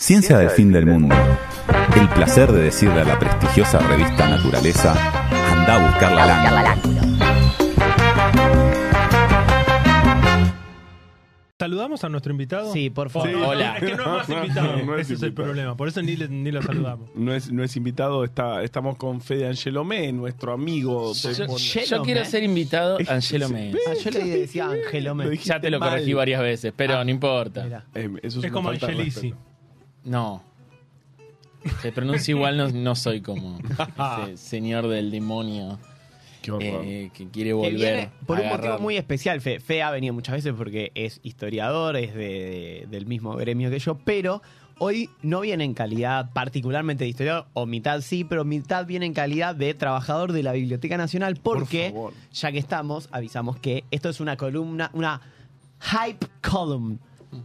Ciencia del fin del mundo. El placer de decirle a la prestigiosa revista Naturaleza, anda a buscar la lana. ¿Saludamos a nuestro invitado? Sí, por favor. Hola. Es que no es más invitado. No es Ese es el problema. Por eso ni, le- ni lo saludamos. No es, no es invitado, está, estamos con Fede Angelomé, nuestro amigo. Yo- quiero ser invitado Angelo Me. Ah, yo le decía Angelo Me. Lo dijiste Ya te lo mal. corregí varias veces, pero no importa. Eh, eso Es como Angelisi. respeto. No. Se pronuncia igual, no, no soy como ese señor del demonio Qué eh, que quiere Que volver. viene por a un motivo muy especial. Fe, Fe ha venido muchas veces porque es historiador, es de, de- del mismo gremio que yo, pero hoy no viene en calidad particularmente de historiador, o mitad sí, pero mitad viene en calidad de trabajador de la Biblioteca Nacional, porque ya que estamos, avisamos que esto es una columna, una hype column.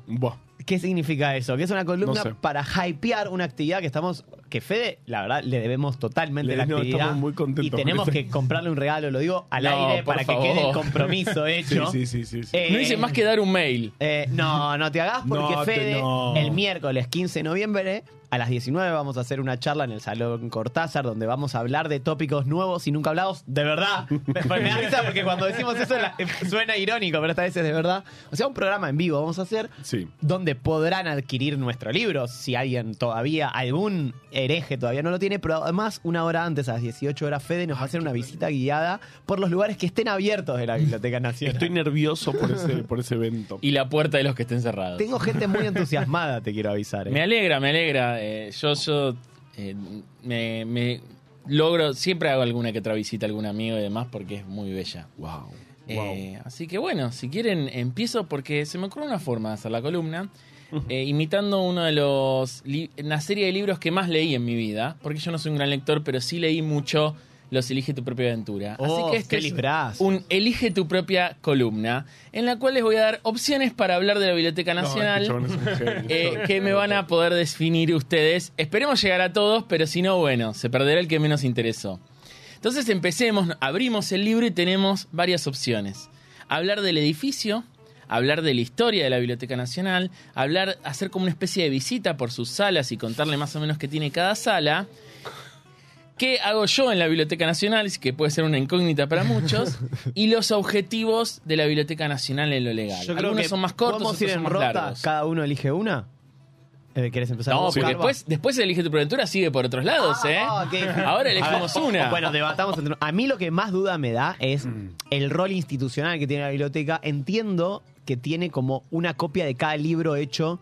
Buah. ¿Qué significa eso? Que es una columna No sé. para hypear una actividad que estamos. Que Fede, la verdad, le debemos totalmente Le- la no, actividad. estamos muy contentos y tenemos que comprarle un regalo, lo digo al No, aire para favor. que quede el compromiso hecho. sí, sí, sí. sí. Eh, No hice más que dar un mail. eh, no, no te hagas porque No, te- Fede, no. el miércoles 15 de noviembre, a las 19 vamos a hacer una charla en el Salón Cortázar donde vamos a hablar de tópicos nuevos y nunca hablados de verdad. me da risa porque cuando decimos eso la- suena irónico, pero esta vez es de verdad. O sea, un programa en vivo vamos a hacer Sí. donde podrán adquirir nuestro libro si alguien todavía, algún hereje todavía no lo tiene, pero además una hora antes, a las 18 horas, Fede nos va a hacer una visita guiada por los lugares que estén abiertos de la Biblioteca Nacional. Estoy nervioso por ese, por ese evento. Y la puerta de los que estén cerrados. Tengo gente muy entusiasmada, te quiero avisar. ¿eh? Me alegra, me alegra. Eh, yo yo eh, me, me logro, siempre hago alguna que otra visita a algún amigo y demás porque es muy bella. Wow. Eh, así que bueno, si quieren empiezo porque se me ocurre una forma de hacer la columna. eh, imitando uno de los una serie de libros que más leí en mi vida, porque yo no soy un gran lector, pero sí leí mucho Los Elige tu propia aventura. Oh, Así que este qué es librazo. un Elige tu propia columna, en la cual les voy a dar opciones para hablar de la Biblioteca Nacional. este chabón es un genio. eh, que me van a poder definir ustedes. Esperemos llegar a todos, pero si no, bueno, se perderá el que menos interesó. Entonces empecemos, abrimos el libro y tenemos varias opciones. Hablar del edificio, hablar de la historia de la Biblioteca Nacional, hablar, hacer como una especie de visita por sus salas y contarle más o menos qué tiene cada sala. ¿Qué hago yo en la Biblioteca Nacional? Que puede ser una incógnita para muchos. y los objetivos de la Biblioteca Nacional en lo legal. Yo creo Algunos que son más cortos, ¿Podemos otros ir son más rota? largos. ¿Cada uno elige una? Eh, ¿Querés empezar? No, vos, porque Carva? después, después de Elige tu Aventura sigue por otros lados, ¿eh? Ah, ok. Ahora elegimos una. Bueno, debatamos entre A mí lo que más duda me da es Mm. el rol institucional que tiene la biblioteca. Entiendo que tiene como una copia de cada libro hecho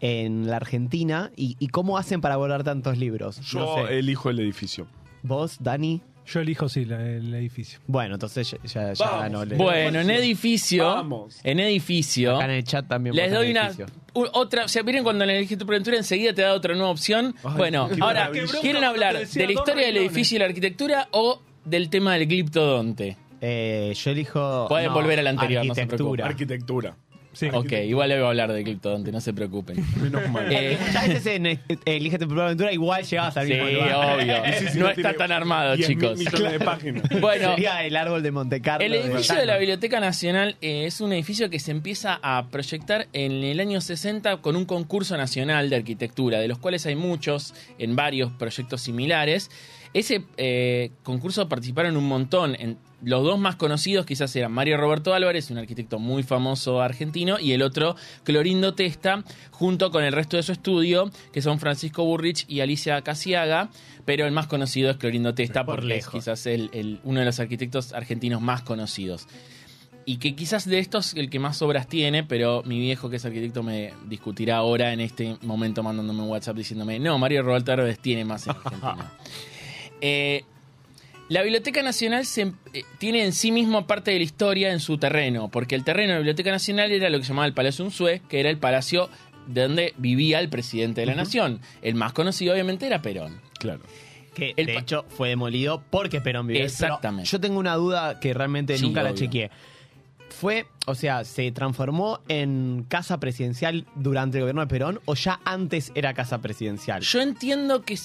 en la Argentina y, y cómo hacen para volar tantos libros. Yo No sé. elijo el edificio. ¿Vos, Dani? Yo elijo, sí, la- el edificio. Bueno, entonces ya, ya, ya Vamos. ganó. el- Bueno, en edificio, Vamos. en edificio, Acá en el chat también. les votan doy una edificio. u- otra, o sea, miren cuando en Elige tu Aventura enseguida te da otra nueva opción. Ay, bueno, qué ahora, maravilla. ¿quieren hablar de la historia del edificio y la arquitectura o del tema del gliptodonte? Eh, yo elijo. Pueden volver al anterior, no se Arquitectura. Arquitectura. Sí. Ok, igual le voy a hablar de gliptodonte, no se preocupen. Menos mal. Eh, veces en eh, Elige tu propia aventura igual llegabas al sí, mismo lugar. obvio. Y sí, sí, no está tan armado, 10.000 chicos. millones de páginas. Bueno, Sería el árbol de Monte Carlo. El edificio de la Biblioteca Nacional eh, es un edificio que se empieza a proyectar en el año 60 con un concurso nacional de arquitectura, de los cuales hay muchos en varios proyectos similares. Ese eh, concurso participaron un montón. En, los dos más conocidos quizás eran Mario Roberto Álvarez, un arquitecto muy famoso argentino, y el otro Clorindo Testa, junto con el resto de su estudio, que son Francisco Burrich y Alicia Casiaga, pero el más conocido es Clorindo Testa Por porque es lejos. quizás el- el- uno de los arquitectos argentinos más conocidos. Y que quizás de estos el que más obras tiene, pero mi viejo que es arquitecto me discutirá ahora en este momento mandándome un WhatsApp diciéndome, no, Mario Roberto Álvarez tiene más en Argentina. Eh, la Biblioteca Nacional se- eh, tiene en sí mismo parte de la historia en su terreno, porque el terreno de la Biblioteca Nacional era lo que se llamaba el Palacio Unzué, que era el palacio de donde vivía el presidente de la nación. El más conocido obviamente era Perón. Claro. Que El de hecho fue demolido porque Perón vivió. Exactamente. yo tengo una duda que realmente Sí, nunca la chequeé. Fue, o sea, ¿se transformó en casa presidencial durante el gobierno de Perón o ya antes era casa presidencial? Yo entiendo que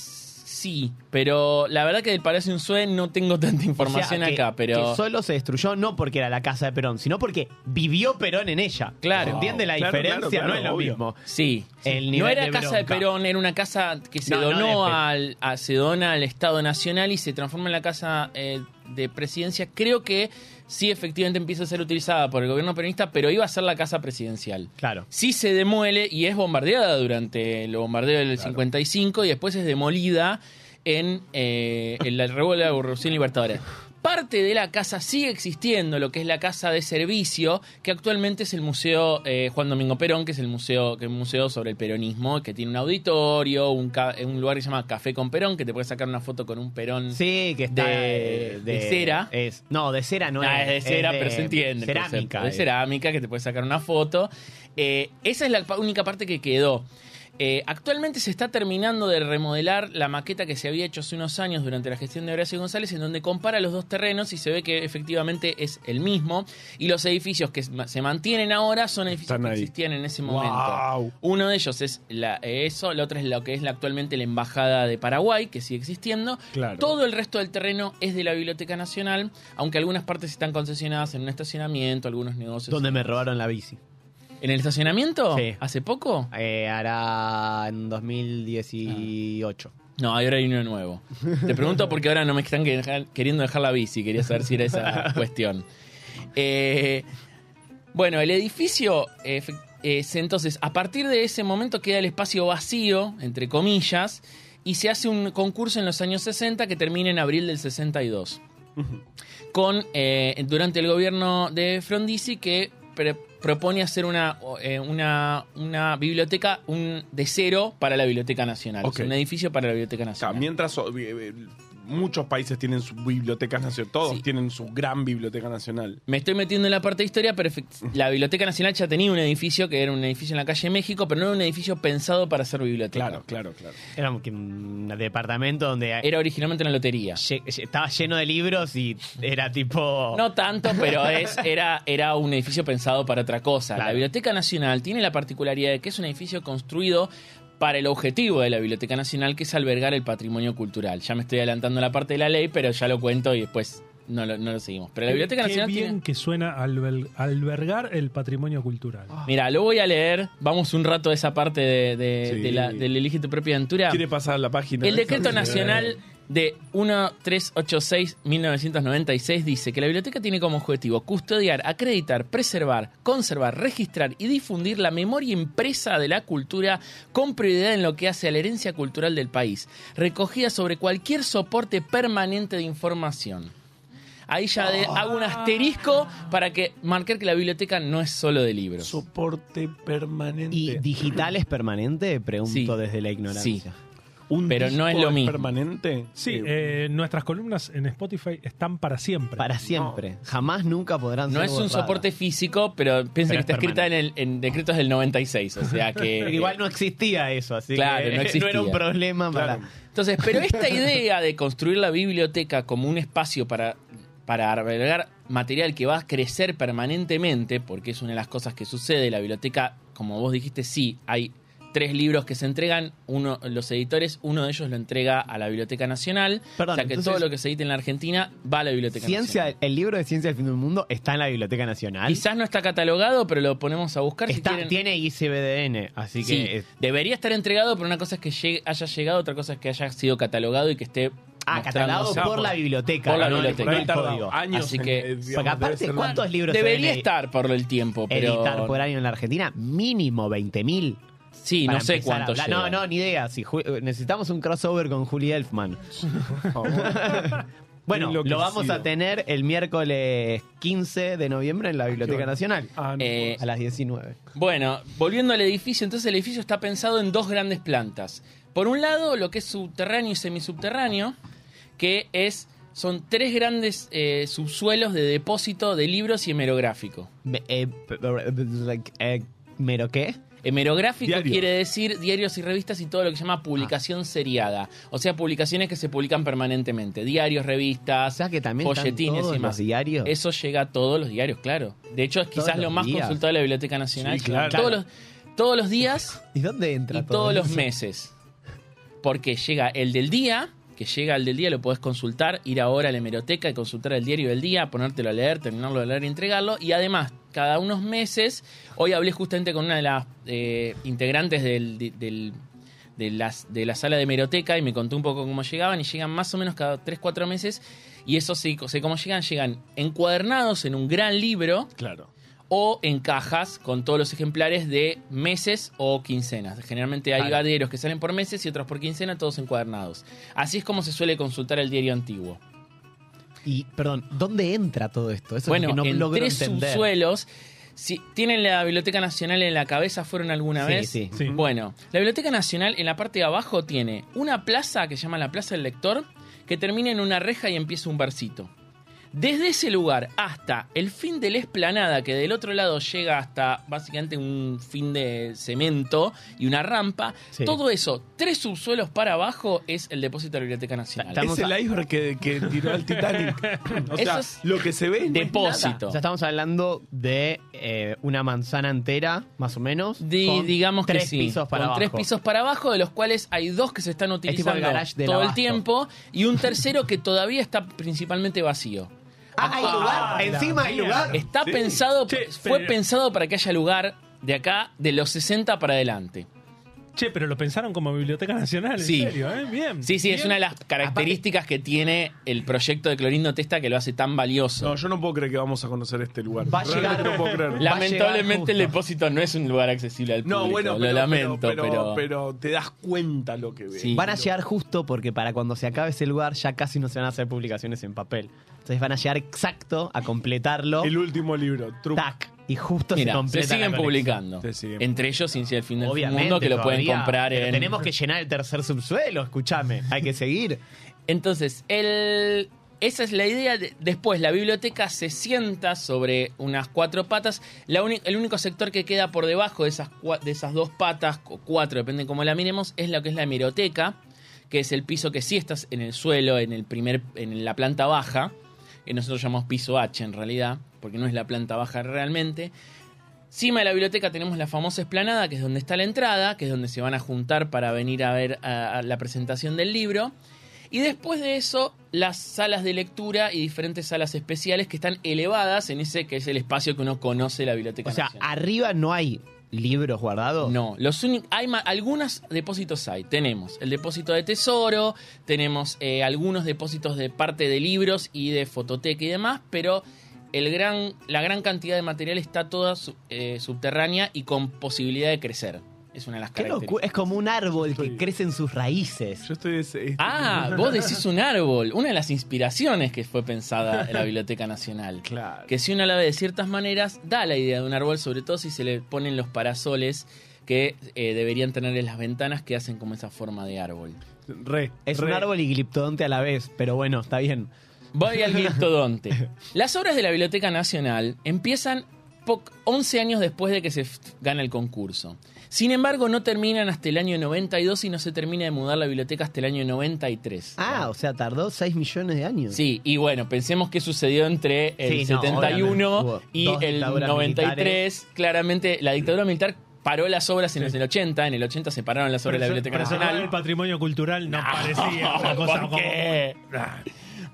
sí, pero la verdad que del Palacio Unzué no tengo tanta información O sea, que- acá, pero... que solo se destruyó no porque era la casa de Perón, sino porque vivió Perón en ella. Claro. ¿Se entiende la Claro, diferencia? claro, no es lo obvio. mismo. Sí, El no era de casa de. Perón, era una casa que se No, donó de- al, a- se dona al Estado Nacional y se transforma en la casa eh, de presidencia. Creo que sí, efectivamente empieza a ser utilizada por el gobierno peronista, pero iba a ser la casa presidencial. Claro. Sí se demuele y es bombardeada durante el bombardeo del 55 y después es demolida en, eh, en la Revolución Libertadora. Parte de la casa sigue existiendo, lo que es la casa de servicio, que actualmente es el Museo eh, Juan Domingo Perón, que es el museo, que es un museo sobre el peronismo, que tiene un auditorio, un, ca- un lugar que se llama Café con Perón, que te puedes sacar una foto con un Perón. Sí, que está De- eh, de cera. Es, no, de cera no Ah, es. es de cera, es pero se entiende. Cerámica. concepto. De es. cerámica, que te puedes sacar una foto. Eh, esa es la única parte que quedó. Eh, actualmente se está terminando de remodelar la maqueta que se había hecho hace unos años durante la gestión de Horacio González, en donde compara los dos terrenos y se ve que efectivamente es el mismo. Y los edificios que se mantienen ahora son edificios que existían en ese momento. Wow. Uno de ellos es la- eso, el otro es lo que es la- actualmente la Embajada de Paraguay, que sigue existiendo. Claro. Todo el resto del terreno es de la Biblioteca Nacional, aunque algunas partes están concesionadas en un estacionamiento, algunos negocios. Donde me robaron la bici. ¿En el estacionamiento? Sí. ¿Hace poco? Eh, hará en 2018. No, ahora hay uno nuevo. Te pregunto porque ahora no me están que- queriendo dejar la bici. Quería saber si era esa cuestión. Eh, bueno, el edificio, eh, es, entonces, a partir de ese momento queda el espacio vacío, entre comillas, y se hace un concurso en los años 60 que termina en abril del 62. Con, eh, durante el gobierno de Frondizi que pre- propone hacer una, eh, una, una biblioteca un, de cero para la Biblioteca Nacional. Ok. O sea, un edificio para la Biblioteca O sea, Nacional. mientras eh, eh, muchos países tienen sus bibliotecas nacionales, todos Sí. tienen su gran biblioteca nacional. Me estoy metiendo en la parte de historia, pero la Biblioteca Nacional ya tenía un edificio que era un edificio en la calle México, pero no era un edificio pensado para ser biblioteca. Claro, claro, claro. Era un, un departamento donde Era originalmente una lotería. estaba lleno de libros y era tipo. No tanto, pero es, era, era un edificio pensado para otra cosa. Claro. La Biblioteca Nacional tiene la particularidad de que es un edificio construido para el objetivo de la Biblioteca Nacional, que es albergar el patrimonio cultural. Ya me estoy adelantando la parte de la ley, pero ya lo cuento y después no lo, no lo seguimos. Pero la Biblioteca Qué Nacional bien tiene... que suena albergar el patrimonio cultural. Mira, lo voy a leer. Vamos un rato a esa parte de, de- Sí. de la, del Elige tu propia aventura. ¿Quiere pasar la página? El decreto nacional de 1386-1996 dice que la biblioteca tiene como objetivo custodiar, acreditar, preservar, conservar, registrar y difundir la memoria impresa de la cultura con prioridad en lo que hace a la herencia cultural del país, recogida sobre cualquier soporte permanente de información. Ahí ya de- hago un asterisco para que marcar que la biblioteca no es solo de libros. Soporte permanente. ¿Y digital es permanente? Pregunto Sí. desde la ignorancia. ¿Un pero no es lo mismo. permanente? Sí, Eh, eh, nuestras columnas en Spotify están para siempre. Para siempre. Jamás nunca podrán No ser es un borradas. soporte físico, pero piensa Pero que es está escrita en, el, en decretos del 96, o sea que... Pero igual no existía eso, así Claro, que no existía. era un problema Claro. para. Entonces, pero esta idea de construir la biblioteca como un espacio para, para albergar material que va a crecer permanentemente, porque es una de las cosas que sucede, la biblioteca, como vos dijiste, sí, hay tres libros que se entregan, uno, los editores, uno de ellos lo entrega a la Biblioteca Nacional, Perdón, o sea que entonces- todo lo que se edita en la Argentina va a la Biblioteca Ciencia, Nacional. el libro de Ciencia del Fin del Mundo está en la Biblioteca Nacional. Quizás no está catalogado, pero lo ponemos a buscar si quieren. tiene ICBDN, así Sí, que. es- debería estar entregado, pero una cosa es que llegue- haya llegado, otra cosa es que haya sido catalogado y que esté. ah, catalogado por la biblioteca. Por la no biblioteca. no por el código. años Así que- eh, digamos, Porque aparte, ¿cuántos libros Debería estar por el tiempo, pero. editar por año en la Argentina? Mínimo 20.000. Sí, no sé cuánto llega. No, no, ni idea. Si Ju- necesitamos un crossover con Julie Elfman. Bueno, lo Enloquecido. vamos a tener el miércoles 15 de noviembre en la Biblioteca bueno. Nacional. Ah, no. Eh, A las 19. Bueno, volviendo al edificio, entonces el edificio está pensado en dos grandes plantas. Por un lado, lo que es subterráneo y semisubterráneo, que es son tres grandes eh, subsuelos de depósito de libros y hemerográfico. Me- eh, p- p- like, eh, ¿Mero qué? Hemerográfico quiere decir diarios y revistas y todo lo que se llama publicación seriada. O sea, publicaciones que se publican permanentemente. Diarios, O revistas, sea que también folletines todos y más. los diarios. Eso llega a todos los diarios, claro. De hecho, es Todos quizás lo más días. consultado de la Biblioteca Nacional. Sí, claro. Todos, los, todos los días ¿Y dónde entra y todo todos los meses. Porque llega el del día, que llega el del día, lo podés consultar, ir ahora a la hemeroteca y consultar el diario del día, ponértelo a leer, terminarlo de leer y entregarlo. Y además, cada unos meses, hoy hablé justamente con una de las eh, integrantes del, de- del- de, las, de la sala de hemeroteca y me contó un poco cómo llegaban y llegan más o menos cada 3-4 meses. Y eso sí, sé cómo llegan, llegan encuadernados en un gran libro Claro. o en cajas con todos los ejemplares de meses o quincenas. Generalmente hay Claro. gaderos que salen por meses y otros por quincena, todos encuadernados. Así es como se suele consultar el diario antiguo. Y, perdón, ¿dónde entra todo esto? Eso bueno, es lo que no en logro tres entender. subsuelos. Si tienen la Biblioteca Nacional en la cabeza, ¿fueron alguna Sí, vez? sí. Sí. Bueno, la Biblioteca Nacional en la parte de abajo tiene una plaza que se llama la Plaza del Lector, que termina en una reja y empieza un versito. Desde ese lugar hasta el fin de la esplanada, que del otro lado llega hasta básicamente un fin de cemento y una rampa, Sí. todo eso, tres subsuelos para abajo, es el depósito de la Biblioteca Nacional. Estamos es el a- iceberg que, que tiró al Titanic. o Eso sea, es lo que se ve no Depósito. O sea, estamos hablando de eh, una manzana entera, más o menos. Con digamos tres que sí, pisos para con abajo. tres pisos para abajo, de los cuales hay dos que se están tipo el utilizando garage todo el tiempo y un tercero que todavía está principalmente vacío. Ah, hay lugar. Ah, la Encima hay lugar. Está Sí. pensado, Che, fue pero- pensado para que haya lugar de acá de los 60 para adelante. Che, pero lo pensaron como Biblioteca Nacional, en Sí. serio, ¿eh? Bien. Sí, sí, es Bien. una de las características que tiene el proyecto de Clorindo Testa que lo hace tan valioso. No, yo no puedo creer que vamos a conocer este lugar. Va a Realmente llegar- no puedo creer. La- Lamentablemente el va a llegar depósito no es un lugar accesible al público. No, bueno, pero, lo lamento, pero, pero, pero, pero te das cuenta lo que ves. Sí. Van a llegar justo porque para cuando se acabe ese lugar ya casi no se van a hacer publicaciones en papel. Entonces van a llegar exacto a completarlo. El último libro, True. Tac. Y justo se Mira, se completa siguen la publicando. Se siguen. Entre ellos Ciencia del Fin del Obviamente. Mundo, que lo pueden comprar pero en... Tenemos que llenar el tercer subsuelo, escúchame. Hay que seguir. Entonces, el, esa es la idea. de- después, la biblioteca se sienta sobre unas cuatro patas. La el único sector que queda por debajo de esas, de esas dos patas, o cuatro, depende cómo la miremos, es lo que es la hemeroteca, que es el piso que sí está en el suelo, en, el primer, en la planta baja, que nosotros llamamos piso H en realidad, porque no es la planta baja realmente. Encima de la biblioteca tenemos la famosa esplanada, que es donde está la entrada, que es donde se van a juntar para venir a ver a- a la presentación del libro. Y después de eso, las salas de lectura y diferentes salas especiales que están elevadas en ese que es el espacio que uno conoce de la Biblioteca O sea, Nacional. arriba no hay libros guardados. No, los hay algunos depósitos hay. Tenemos el depósito de tesoro, tenemos eh, algunos depósitos de parte de libros y de fototeca y demás, pero el gran, la gran cantidad de material está toda eh, subterránea y con posibilidad de crecer. Es una de las Qué características. locura. Es como un árbol que crece en sus raíces. Yo estoy. es- es- Ah, vos decís un árbol. Una de las inspiraciones que fue pensada en la Biblioteca Nacional. Claro. Que si uno la ve de ciertas maneras, da la idea de un árbol, sobre todo si se le ponen los parasoles que eh, deberían tener en las ventanas que hacen como esa forma de árbol. Re. Es un re. árbol y gliptodonte a la vez, pero bueno, está bien. Voy al gliptodonte. Las obras de la Biblioteca Nacional empiezan 11 años después de que se gana el concurso. Sin embargo, no terminan hasta el año 92 y no se termina de mudar la biblioteca hasta el año 93. Ah, o sea, tardó 6 millones de años. Sí, y bueno, pensemos qué sucedió entre el Sí, no, 71 obviamente. y el dictaduras 93. Claramente, la dictadura militar paró las obras en el 80. En el 80 se pararon las obras de la Biblioteca Nacional. el patrimonio cultural no, parecía una cosa ¿Por como... qué? Ah,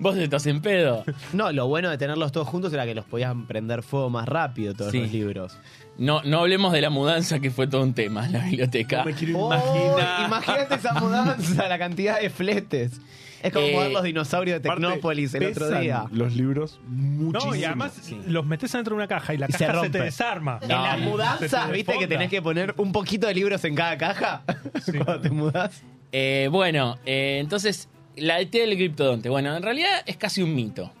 Vos estás en pedo. No, lo bueno de tenerlos todos juntos era que los podían prender fuego más rápido todos Sí. los libros. No, no hablemos de la mudanza, que fue todo un tema en la biblioteca. No me quiero Oh, imaginar. imagínate esa mudanza, la cantidad de fletes. Es como Eh, ver los dinosaurios de Aparte, Tecnópolis el otro pesan día. Los libros muchísimo. No, y además Sí. los metes adentro de una caja y la Y se caja se, rompe. te desarma. En las se mudanzas, te ¿viste que desfonda. tenés que poner un poquito de libros en cada caja? Sí. Cuando te mudas. Eh, bueno, eh, entonces, la idea del gliptodonte. Bueno, en realidad es casi un mito.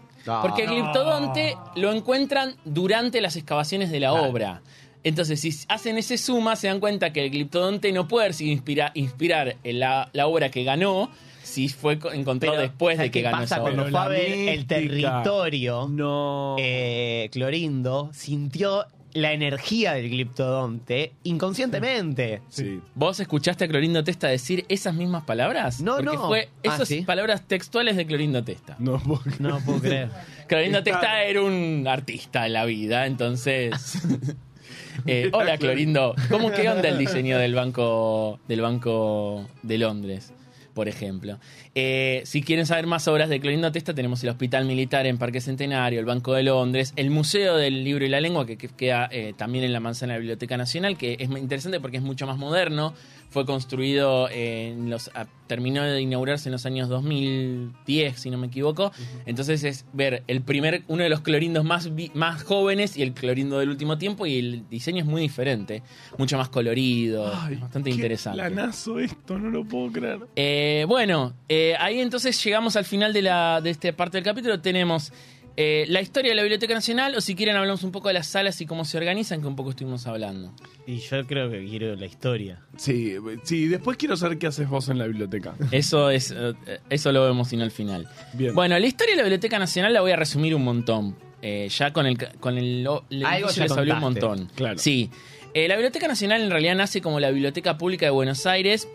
Porque el No. gliptodonte lo encuentran durante las excavaciones de la Claro. obra. Entonces, si hacen ese suma, se dan cuenta que el gliptodonte no puede inspirar, inspirar en la, la obra que ganó si fue co- encontrado Pero, después de ¿sabes que ganó pasa esa cuando obra. fue a La ver el territorio? No. eh, Clorindo sintió la energía del gliptodonte inconscientemente. sí. ¿Vos escuchaste a Clorindo Testa decir esas mismas palabras? No, Porque no. fue Ah, esas ¿sí? palabras textuales de Clorindo Testa. No, puedo- No puedo creer. Clorindo Está- Testa era un artista en la vida, entonces. Eh, hola Clorindo, ¿cómo qué onda el diseño del banco del banco de Londres? por ejemplo. Eh, si quieren saber más obras de Clorindo Testa, tenemos el Hospital Militar en Parque Centenario, el Banco de Londres, el Museo del Libro y la Lengua, que, que queda eh, también en la manzana de la Biblioteca Nacional, que es muy interesante porque es mucho más moderno. Fue construido en los. a- terminó de inaugurarse en los años 2010, si no me equivoco. Entonces es ver el primer, uno de los clorindos más, vi- más jóvenes y el clorindo del último tiempo, y el diseño es muy diferente, mucho más colorido, Ay, bastante qué interesante. planazo esto, no lo puedo creer. Eh, bueno, eh, ahí entonces llegamos al final de, la, de esta parte del capítulo. Tenemos eh, la historia de la Biblioteca Nacional, o si quieren hablamos un poco de las salas y cómo se organizan, que un poco estuvimos hablando. Y yo creo que quiero la historia. Sí, sí, después quiero saber qué haces vos en la biblioteca. Eso es eh, eso lo vemos sino al final. Bien. Bueno, la historia de la Biblioteca Nacional la voy a resumir un montón. Eh, ya con el con el, el Algo ya les hablé un montón. Claro. Sí. Eh, la Biblioteca Nacional en realidad nace como la Biblioteca Pública de Buenos Aires.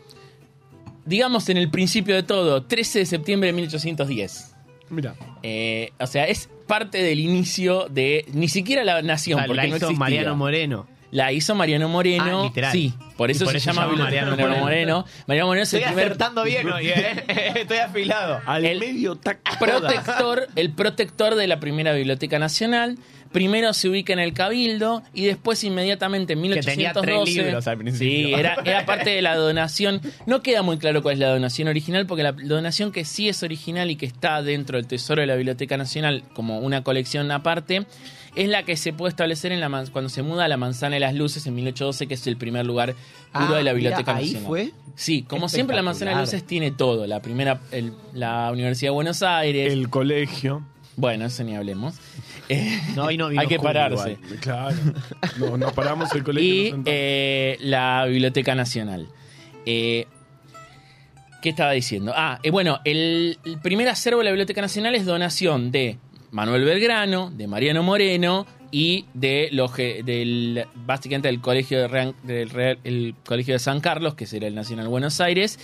Digamos en el principio de todo, 13 de septiembre de 1810. Mira, Eh, o sea, es parte del inicio de. Ni siquiera la nación, O sea, porque la no hizo existía. Mariano Moreno. La hizo Mariano Moreno. Ah, literal. Sí, por eso, por se eso llama se llama Biblioteca Mariano Mariano Moreno. Mariano Moreno es el Estoy primer acertando bien hoy, ¿eh? Estoy afilado. al El- medio protector, el protector de la primera Biblioteca Nacional. Primero se ubica en el Cabildo y después inmediatamente en Que tenía 1812... tres libros al principio. Sí, era, era parte de la donación. No queda muy claro cuál es la donación original, porque la donación que sí es original y que está dentro del tesoro de la Biblioteca Nacional como una colección aparte, es la que se puede establecer en la man- cuando se muda a la Manzana de las Luces en 1812, que es el primer lugar puro Ah, de la mira, Biblioteca ahí Nacional. fue. Sí, como siempre la Manzana de las. Luces tiene todo. La primera, el- la Universidad de Buenos Aires. El colegio. Bueno, eso ni hablemos. Eh, No, no hay que pararse. igual. Claro. No, nos paramos el colegio. Y eh, la Biblioteca Nacional. Eh, ¿Qué estaba diciendo? Ah, eh, bueno, el, el primer acervo de la Biblioteca Nacional es donación de Manuel Belgrano, de Mariano Moreno y de los del básicamente del colegio de del Real- el colegio de San Carlos, que será el Nacional Buenos Aires.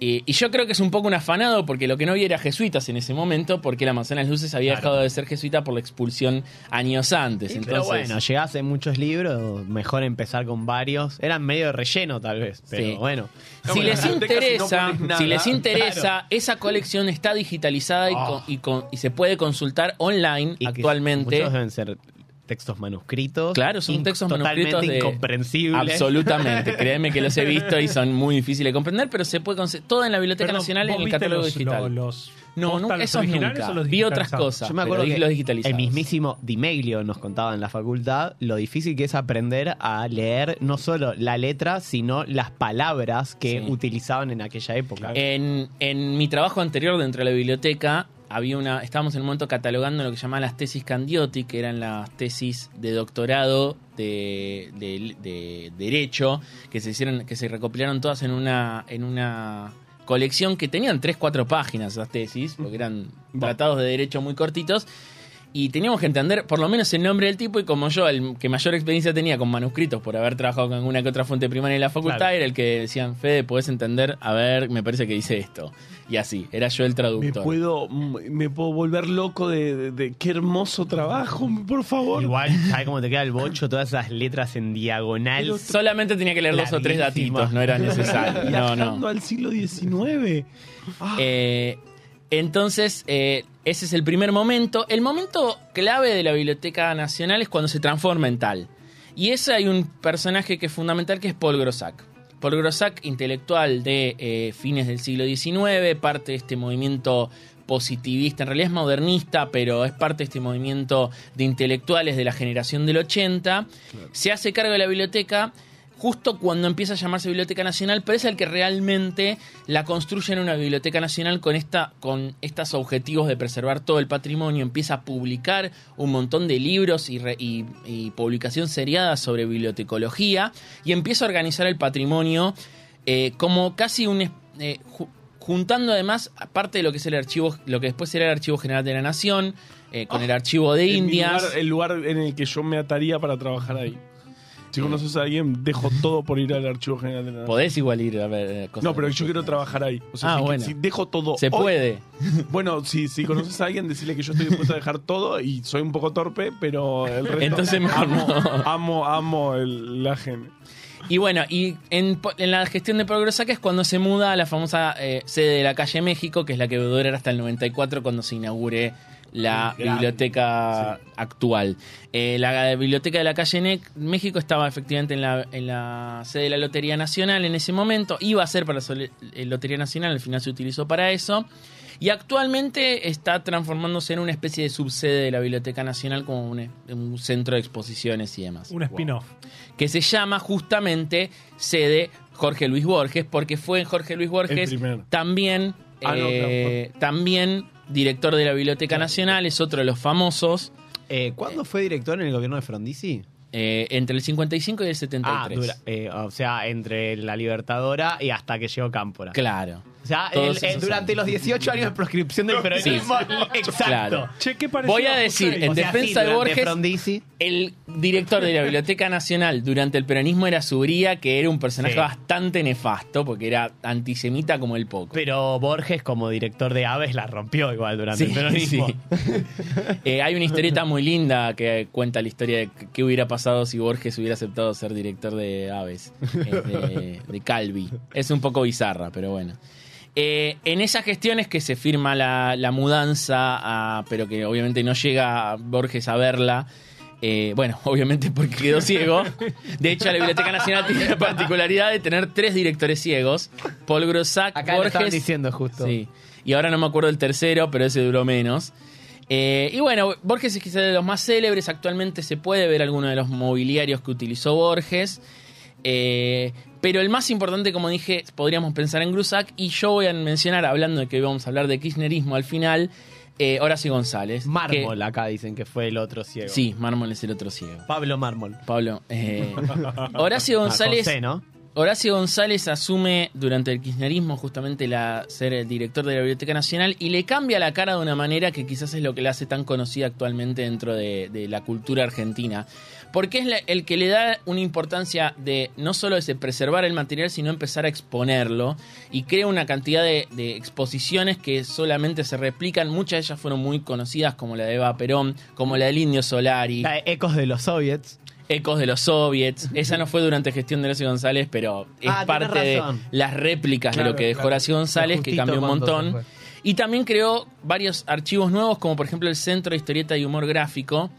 Eh, y yo creo que es un poco un afanado porque lo que no había era jesuitas en ese momento, porque la Manzana de las Luces había Claro. dejado de ser jesuita por la expulsión años antes. Sí, Entonces, pero bueno, llegás en muchos libros, mejor empezar con varios. Eran medio de relleno tal vez, pero Sí. bueno. No, si bueno, les si no interesa, nada, si les interesa, esa colección está digitalizada y, con- y con- y se puede consultar online Y actualmente. Muchos deben ser textos manuscritos. Claro, son textos totalmente manuscritos de- incomprensibles. Absolutamente, créeme que los he visto y son muy difíciles de comprender, pero se puede conseguir todo en la Biblioteca Perdón, Nacional y ¿vos en el catálogo los- digital. lo- los no, nunca, esos nunca. o los Vi otras cosas. Yo me acuerdo pero que los digitalizados. el mismísimo Di Meglio nos contaba en la facultad lo difícil que es aprender a leer no solo la letra, sino las palabras que Sí. utilizaban en aquella época. En, en mi trabajo anterior dentro de la biblioteca, había una, estábamos en un momento catalogando lo que llamaban las tesis Candiotti, que eran las tesis de doctorado de, de- de Derecho, que se hicieron, que se recopilaron todas en una, en una colección que tenían 3, 4 páginas esas tesis, porque eran tratados de derecho muy cortitos. Y teníamos que entender por lo menos el nombre del tipo y como yo, el que mayor experiencia tenía con manuscritos por haber trabajado con alguna que otra fuente primaria en la facultad, Claro. era el que decían, Fede, podés entender, a ver, me parece que dice esto. Y así, era yo el Me traductor. puedo, me puedo volver loco de, de- de qué hermoso trabajo, por favor. Igual, ¿sabes cómo te queda el bocho? Todas esas letras en diagonal. Solamente tenía que leer dos o tres datitos, no era necesario. No, Viajando no. al siglo XIX. Ah, Eh, entonces, eh, ese es el primer momento. El momento clave de la Biblioteca Nacional es cuando se transforma en tal. Y ese hay un personaje que es fundamental que es Paul Grossack. Paul Grossack, intelectual de eh, fines del siglo XIX, parte de este movimiento positivista, en realidad es modernista, pero es parte de este movimiento de intelectuales de la generación del 80, se hace cargo de la biblioteca justo cuando empieza a llamarse Biblioteca Nacional, pero es el que realmente la construye en una Biblioteca Nacional con, esta, con estos objetivos de preservar todo el patrimonio, empieza a publicar un montón de libros y, re- y- y publicación seriada sobre bibliotecología y empieza a organizar el patrimonio eh, como casi un... eh, ju- juntando además parte de lo que es el archivo, lo que después será el Archivo General de la Nación, eh, con el Archivo de Indias. lugar- el lugar en el que yo me ataría para trabajar ahí. Si conoces a alguien, dejo todo por ir al archivo general de la Nación. Podés igual ir a ver eh, cosas. No, pero yo quiero trabajar ahí. O sea, Ah, si, bueno. si dejo todo. Se hoy- puede. Bueno, si, si conoces a alguien, decirle que yo estoy dispuesto a dejar todo y soy un poco torpe, pero el resto. Entonces mejor amo, no. amo, amo el- la gente. Y bueno, y en, po- en la gestión de Pablo Grosaca es cuando se muda a la famosa eh, sede de la calle México, que es la que va a durar hasta el 94 cuando se inaugure la biblioteca actual. Eh, la biblioteca de la calle Ne- México estaba efectivamente en la, en la sede de la Lotería Nacional en ese momento. Iba a ser para la eh, Lotería Nacional, al final se utilizó para eso. Y actualmente está transformándose en una especie de subsede de la Biblioteca Nacional como un, un centro de exposiciones y demás. Un spin-off. Que se llama justamente sede Jorge Luis Borges, porque fue Jorge Luis Borges también, Ah, no, eh, también director de la Biblioteca Nacional, es otro de los famosos, Eh, ¿Cuándo fue director en el gobierno de Frondizi? eh, entre el 55 y el 73. Ah, dura- eh, o sea, entre la Libertadora y hasta que llegó Cámpora. Claro. O sea, Todos el- el- esos durante años. los 18 años de proscripción del peronismo. Exacto. Claro. Che, ¿qué Voy a decir, en O sea, defensa sí, de Borges, Frondizi. el director de la Biblioteca Nacional durante el peronismo era Subría, que era un personaje Sí. bastante nefasto, porque era antisemita como el poco. Pero Borges, como director de Aves, la rompió igual durante Sí, el peronismo. sí. Eh, hay una historieta muy linda que cuenta la historia de qué hubiera pasado si Borges hubiera aceptado ser director de Aves, eh, de, de Calvi. Es un poco bizarra, pero bueno. Eh, en esas gestiones que se firma la, la mudanza, a- pero que obviamente no llega Borges a verla, eh, bueno, obviamente porque quedó ciego. De hecho, la Biblioteca Nacional tiene la particularidad de tener tres directores ciegos: Paul Grossac, Acá lo Borges diciendo justo. Sí. Y ahora no me acuerdo el tercero, pero ese duró menos. Eh, y bueno, Borges es quizás de los más célebres. Actualmente se puede ver alguno de los mobiliarios que utilizó Borges. Eh, pero el más importante, como dije, podríamos pensar en Grusac. Y yo voy a mencionar, hablando de que vamos a hablar de kirchnerismo al final, eh, Horacio González. Mármol, que- acá dicen que fue el otro ciego. sí, Mármol es el otro ciego. Pablo Mármol. Pablo. eh, Horacio Ah, González. José, ¿no? Horacio González asume durante el kirchnerismo justamente la, ser el director de la Biblioteca Nacional y le cambia la cara de una manera que quizás es lo que la hace tan conocida actualmente dentro de, de la cultura argentina. Porque es la- el que le da una importancia de no solo de preservar el material, sino empezar a exponerlo y crea una cantidad de, de exposiciones que solamente se replican. Muchas de ellas fueron muy conocidas, como la de Eva Perón, como la del Indio Solari. La de Ecos de los Soviets. Ecos de los soviets. Esa no fue durante gestión de Horacio González, pero es Ah, parte de las réplicas Claro, de lo que dejó claro. Horacio González, que cambió un montón. Y también creó varios archivos nuevos, como por ejemplo el Centro de Historieta y Humor Gráfico,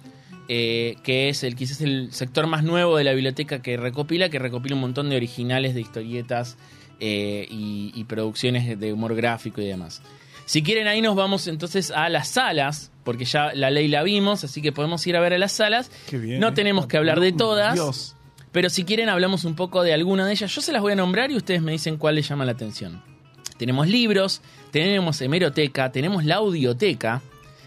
eh, que es el quizás el sector más nuevo de la biblioteca que recopila, que recopila un montón de originales de historietas eh, y, y producciones de humor gráfico y demás. Si quieren, ahí nos vamos entonces a las salas, porque ya la ley la vimos, así que podemos ir a ver a las salas. Qué bien, no eh. tenemos que hablar de todas. Dios. Pero si quieren hablamos un poco de alguna de ellas. Yo se las voy a nombrar y ustedes me dicen cuál les llama la atención. Tenemos libros, tenemos hemeroteca, tenemos la audioteca,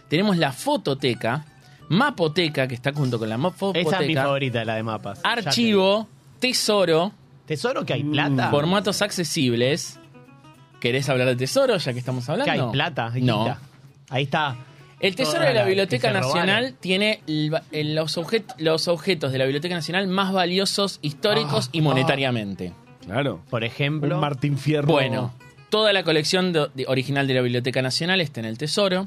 tenemos la fototeca, mapoteca, que está junto con la Esa es mi mapoteca, favorita, la de mapas. Archivo, tesoro, ¿Tesoro que hay plata? formatos accesibles. ¿Querés hablar de tesoro ya que estamos Que hablando? hay plata. hay No. guita. Ahí está. El Tesoro de la la- Biblioteca que Nacional robaron. tiene el- el- los, objet- los objetos de la Biblioteca Nacional más valiosos históricos Ah, y monetariamente. Claro. Por ejemplo. Un Martín Fierro. Bueno, toda la colección de- de- original de la Biblioteca Nacional está en el Tesoro.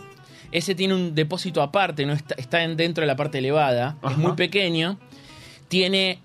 Ese tiene un depósito aparte, no está, está en- dentro de la parte elevada, Ajá. es muy pequeño. Tiene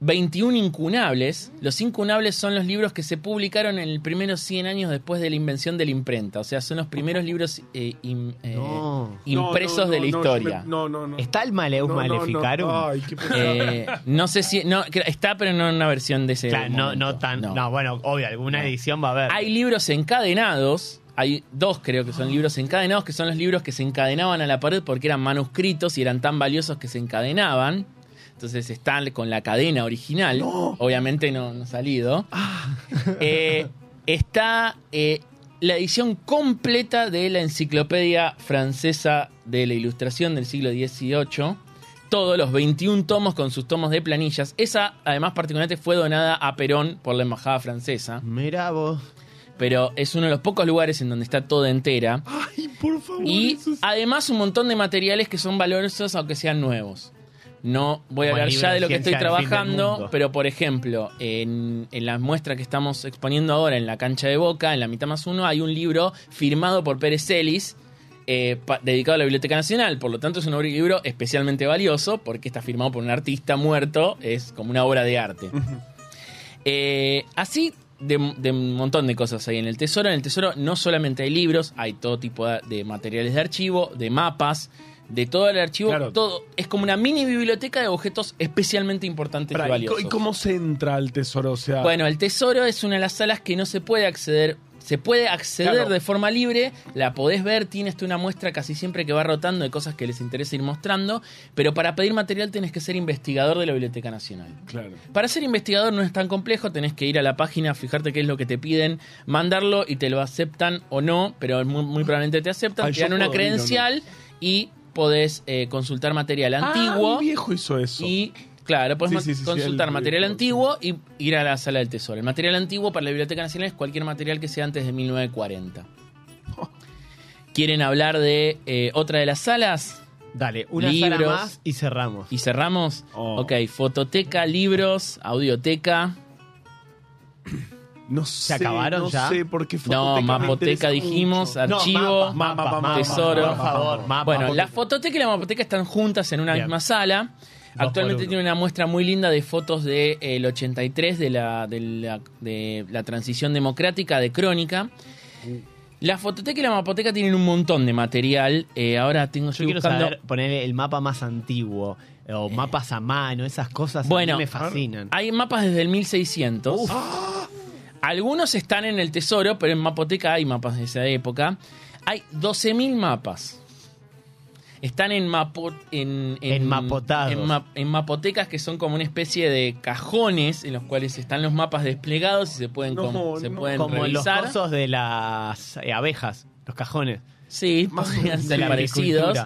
21 incunables. Los incunables son los libros que se publicaron en los primeros 100 años después de la invención de la imprenta. O sea, son los primeros libros eh, im- eh, No. impresos No, no, de la no, historia. No, no, no. ¿Está el Maleus No, no, no. Maleficarum? Ay, qué. Eh, no sé si. No, está, pero no en una versión de ese. Claro, no, tan. No. No. bueno, obvio, alguna edición va a haber. Hay libros encadenados. Hay dos, creo que son libros encadenados, que son los libros que se encadenaban a la pared porque eran manuscritos y eran tan valiosos que se encadenaban. Entonces están con la cadena original. Obviamente no, no ha salido. Eh, está eh, la edición completa de la enciclopedia francesa de la ilustración del siglo XVIII. Todos los 21 tomos con sus tomos de planillas. Esa, además, particularmente fue donada a Perón por la embajada francesa. Mirá vos. Pero es uno de los pocos lugares en donde está toda entera. Ay, por favor. Y eso es- además un montón de materiales que son valiosos aunque sean nuevos. No voy a Como hablar ya de de lo que estoy trabajando, pero por ejemplo, en, en la muestra que estamos exponiendo ahora en la cancha de Boca, en la mitad más uno, hay un libro firmado por Pérez Celis, eh, pa- dedicado a la Biblioteca Nacional. Por lo tanto, es un libro especialmente valioso porque está firmado por un artista muerto, es como una obra de arte. Eh, así de, de un montón de cosas hay en el tesoro. En el tesoro no solamente hay libros, hay todo tipo de materiales de archivo, de mapas, de todo el archivo. Claro. Todo es como una mini biblioteca de objetos especialmente importantes Pará, y ¿y, co- valiosos. y cómo se entra al tesoro? O sea, Bueno, el tesoro es una de las salas que no se puede acceder. Se puede acceder Claro. de forma libre, la podés ver, tienes tú una muestra casi siempre que va rotando de cosas que les interesa ir mostrando, pero para pedir material tenés que ser investigador de la Biblioteca Nacional. claro. Para ser investigador no es tan complejo, tenés que ir a la página, fijarte qué es lo que te piden, mandarlo y te lo aceptan o no, pero muy, muy probablemente te aceptan, Ay, te dan una credencial y podés eh, consultar material antiguo. Ah, mi viejo hizo eso. Y claro, puedes Sí, sí, sí, sí, consultar el- material el- antiguo y ir a la sala del tesoro. El material antiguo para la Biblioteca Nacional es cualquier material que sea antes de 1940. ¿Quieren hablar de eh, otra de las salas? Dale, una Libros. sala más y cerramos. Y cerramos. Oh. Ok, fototeca, libros, audioteca. No sé, acabaron no ya? sé por qué No, mapoteca dijimos, mucho. archivo, mapa, mapa, mapa, tesoro. Por favor, mapa. Bueno, la fototeca y la mapoteca están juntas en una Bien. misma sala. Dos Actualmente por uno. tiene una muestra muy linda de fotos del de, el 83 de la, de, la, de la transición democrática de Crónica. La fototeca y la mapoteca tienen un montón de material. Eh, ahora tengo Yo estoy quiero buscando. saber poner el mapa más antiguo o mapas a mano, esas cosas a Bueno, me fascinan. Hay mapas desde el 1600. Algunos están en el tesoro, pero en Mapoteca hay mapas de esa época. Hay 12.000 mapas. Están en, mapo, en, Enmapotados. en, ma- en mapotecas que son como una especie de cajones en los cuales están los mapas desplegados y se pueden, No, com- se no. pueden Como los revisar. cosos de las eh, abejas, los cajones. Sí, Más podrían ser de parecidos.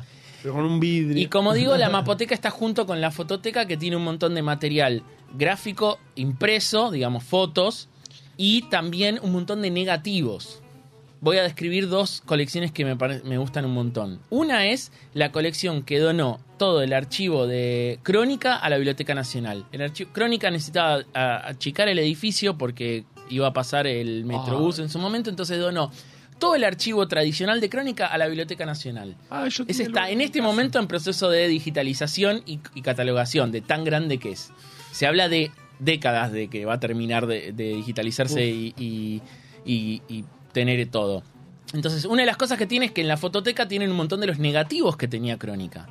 Pero con un vidrio. Y como digo, la mapoteca está junto con la fototeca que tiene un montón de material gráfico impreso, digamos fotos, y también un montón de negativos. Voy a describir dos colecciones que me, me gustan un montón. Una es la colección que donó todo el archivo de Crónica a la Biblioteca Nacional. El archivo, Crónica necesitaba achicar el edificio porque iba a pasar el Metrobús en su momento, entonces donó todo el archivo tradicional de Crónica a la Biblioteca Nacional. Ah, yo Ese tenía está en este momento en proceso de digitalización y, y catalogación, de tan grande que es. Se habla de décadas de que va a terminar de, de digitalizarse y, y- y- y tener todo. Entonces, una de las cosas que tiene es que en la fototeca tienen un montón de los negativos que tenía Crónica.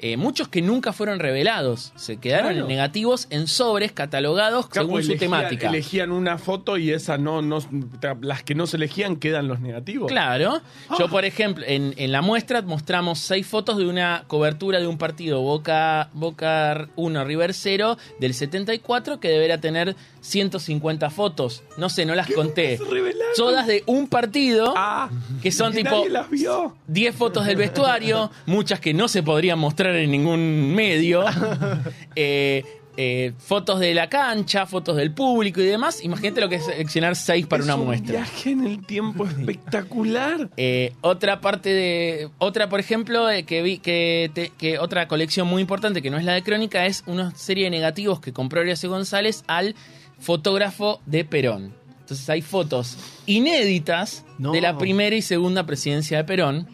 Eh, muchos que nunca fueron revelados. Se quedaron Claro. negativos en sobres catalogados Claro, según su temática. Elegían una foto y esa no, no, las que no se elegían quedan los negativos. Claro. Yo, por ejemplo, en, en la muestra mostramos seis fotos de una cobertura de un partido Boca, Boca 1, River 0 del 74 que deberá tener 150 fotos. No sé, no las conté. Todas de un partido Ah, que son tipo nadie las vio. 10 fotos del vestuario, muchas que no se podrían mostrar en ningún medio. Eh, eh, fotos de la cancha, fotos del público y demás. Imagínate lo que es seleccionar seis para Es una un muestra. viaje en el tiempo espectacular. Eh, otra parte de. Otra, por ejemplo, eh, que vi que, te- que otra colección muy importante que no es la de Crónica es una serie de negativos que compró Horacio González al fotógrafo de Perón. Entonces hay fotos inéditas No. de la primera y segunda presidencia de Perón.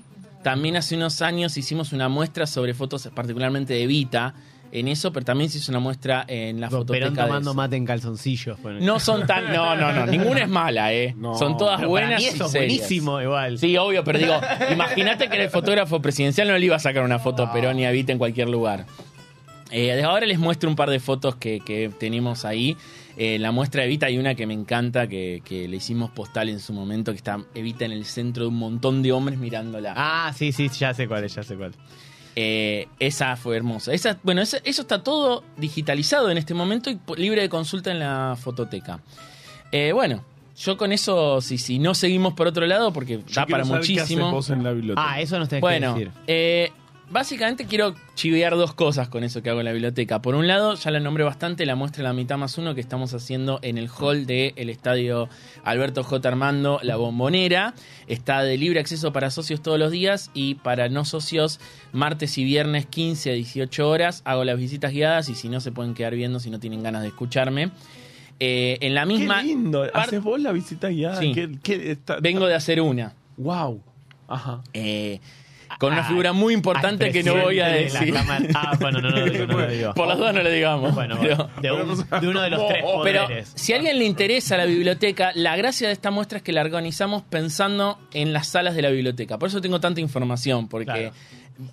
También hace unos años hicimos una muestra sobre fotos, particularmente de Evita, en eso, pero también se hizo una muestra en la fototeca. Perón tomando mate en calzoncillos. No son tan. No, no, no. Ninguna es mala, ¿eh? No. son todas Pero para buenas. y eso es serias. buenísimo igual. Sí, obvio, pero digo, imagínate que era el fotógrafo presidencial, no le iba a sacar una foto a Perón y a Evita en cualquier lugar. Eh, ahora les muestro un par de fotos que, que tenemos ahí. Eh, la muestra de Evita hay una que me encanta, que, que le hicimos postal en su momento, que está Evita en el centro de un montón de hombres mirándola. Ah, sí, sí, ya sé cuál es, ya sé cuál. Eh, esa fue hermosa. Esa, bueno, esa- eso está todo digitalizado en este momento y libre de consulta en la fototeca. Eh, bueno, yo con eso, si, si no seguimos por otro lado, porque Yo da para saber qué haces muchísimo. vos en la biblioteca. Ah, eso nos tenés Bueno, que decir. eh, básicamente quiero chivear dos cosas con eso que hago en la biblioteca. Por un lado, ya la nombré bastante, la muestra La mitad más uno que estamos haciendo en el hall del estadio Alberto J. Armando, La Bombonera. Está de libre acceso para socios todos los días y para no socios martes y viernes 15 a 18 horas. Hago las visitas guiadas y si no se pueden quedar viendo si no tienen ganas de escucharme. Eh, en la misma... Qué lindo. ¿Haces vos la visita guiada? Sí. ¿Qué- qué está- Vengo de hacer una. Wow. Ajá. Eh, con una figura muy importante que no voy a de decir. Cámara. Ah, bueno, no, no, lo digo, no lo digo. Por las dudas no le digamos. Bueno, pero- de, un- de uno de los tres Pero poderes. si a alguien le interesa la biblioteca, la gracia de esta muestra es que la organizamos pensando en las salas de la biblioteca. Por eso tengo tanta información, porque Claro.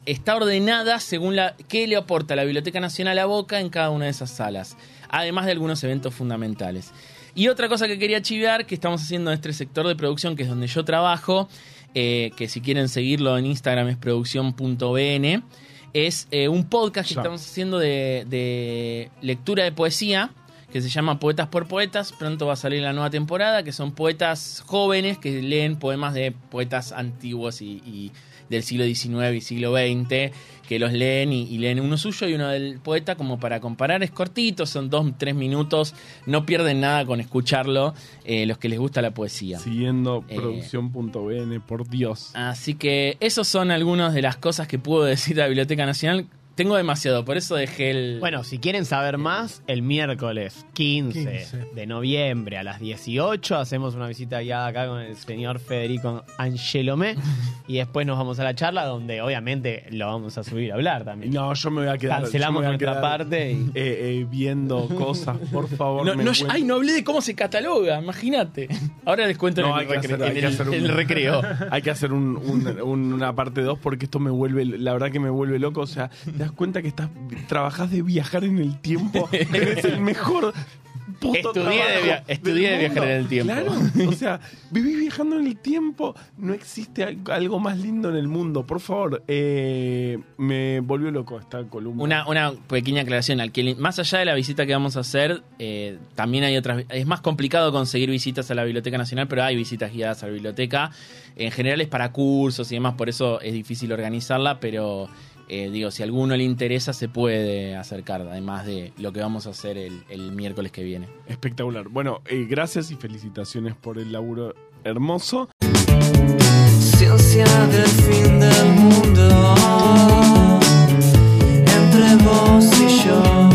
está ordenada según la qué le aporta la Biblioteca Nacional a Boca en cada una de esas salas, además de algunos eventos fundamentales. Y otra cosa que quería chivear, que estamos haciendo en este sector de producción, que es donde yo trabajo, eh, que si quieren seguirlo en Instagram es producción.bn, es eh, un podcast que estamos haciendo de, de lectura de poesía, que se llama Poetas por Poetas. Pronto va a salir la nueva temporada, que son poetas jóvenes que leen poemas de poetas antiguos y, y del siglo XIX y siglo XX, que los leen y, y leen uno suyo y uno del poeta como para comparar. Es cortito, son dos, tres minutos, no pierden nada con escucharlo, eh, los que les gusta la poesía. Siguiendo Eh. producción.bn, por Dios. Así que esos son algunas de las cosas que puedo decir de la Biblioteca Nacional. Tengo demasiado, por eso dejé el... Bueno, si quieren saber más, el miércoles 15, 15. de noviembre a las 18 hacemos una visita guiada acá con el señor Federico Angelomé y después nos vamos a la charla donde obviamente lo vamos a subir a hablar también. No, yo me voy a quedar. Cancelamos voy a nuestra quedar, parte y- eh, eh, viendo cosas, por favor. No, no, ay, no hablé de cómo se cataloga, imagínate. Ahora les cuento No, en, hay el, hacer- en un- recreo. Hay que hacer un- un- un- una parte 2 porque esto me vuelve, la verdad que me vuelve loco. O sea, te das cuenta que estás, trabajás de viajar en el tiempo. Eres el mejor. puto Estudié de via- estudié de viajar en el tiempo. Claro, o sea, vivís viajando en el tiempo. No existe al- algo más lindo en el mundo. Por favor, eh, me volvió loco esta columna. Una, una pequeña aclaración. Al que, más allá de la visita que vamos a hacer, eh, también hay otras. Es más complicado conseguir visitas a la Biblioteca Nacional, pero hay visitas guiadas a la biblioteca. En general es para cursos y demás, por eso es difícil organizarla, pero eh, digo, si a alguno le interesa, se puede acercar, además de lo que vamos a hacer el, el miércoles que viene. Espectacular. Bueno, eh, gracias y felicitaciones por el laburo hermoso. Ciencia del fin del mundo entre vos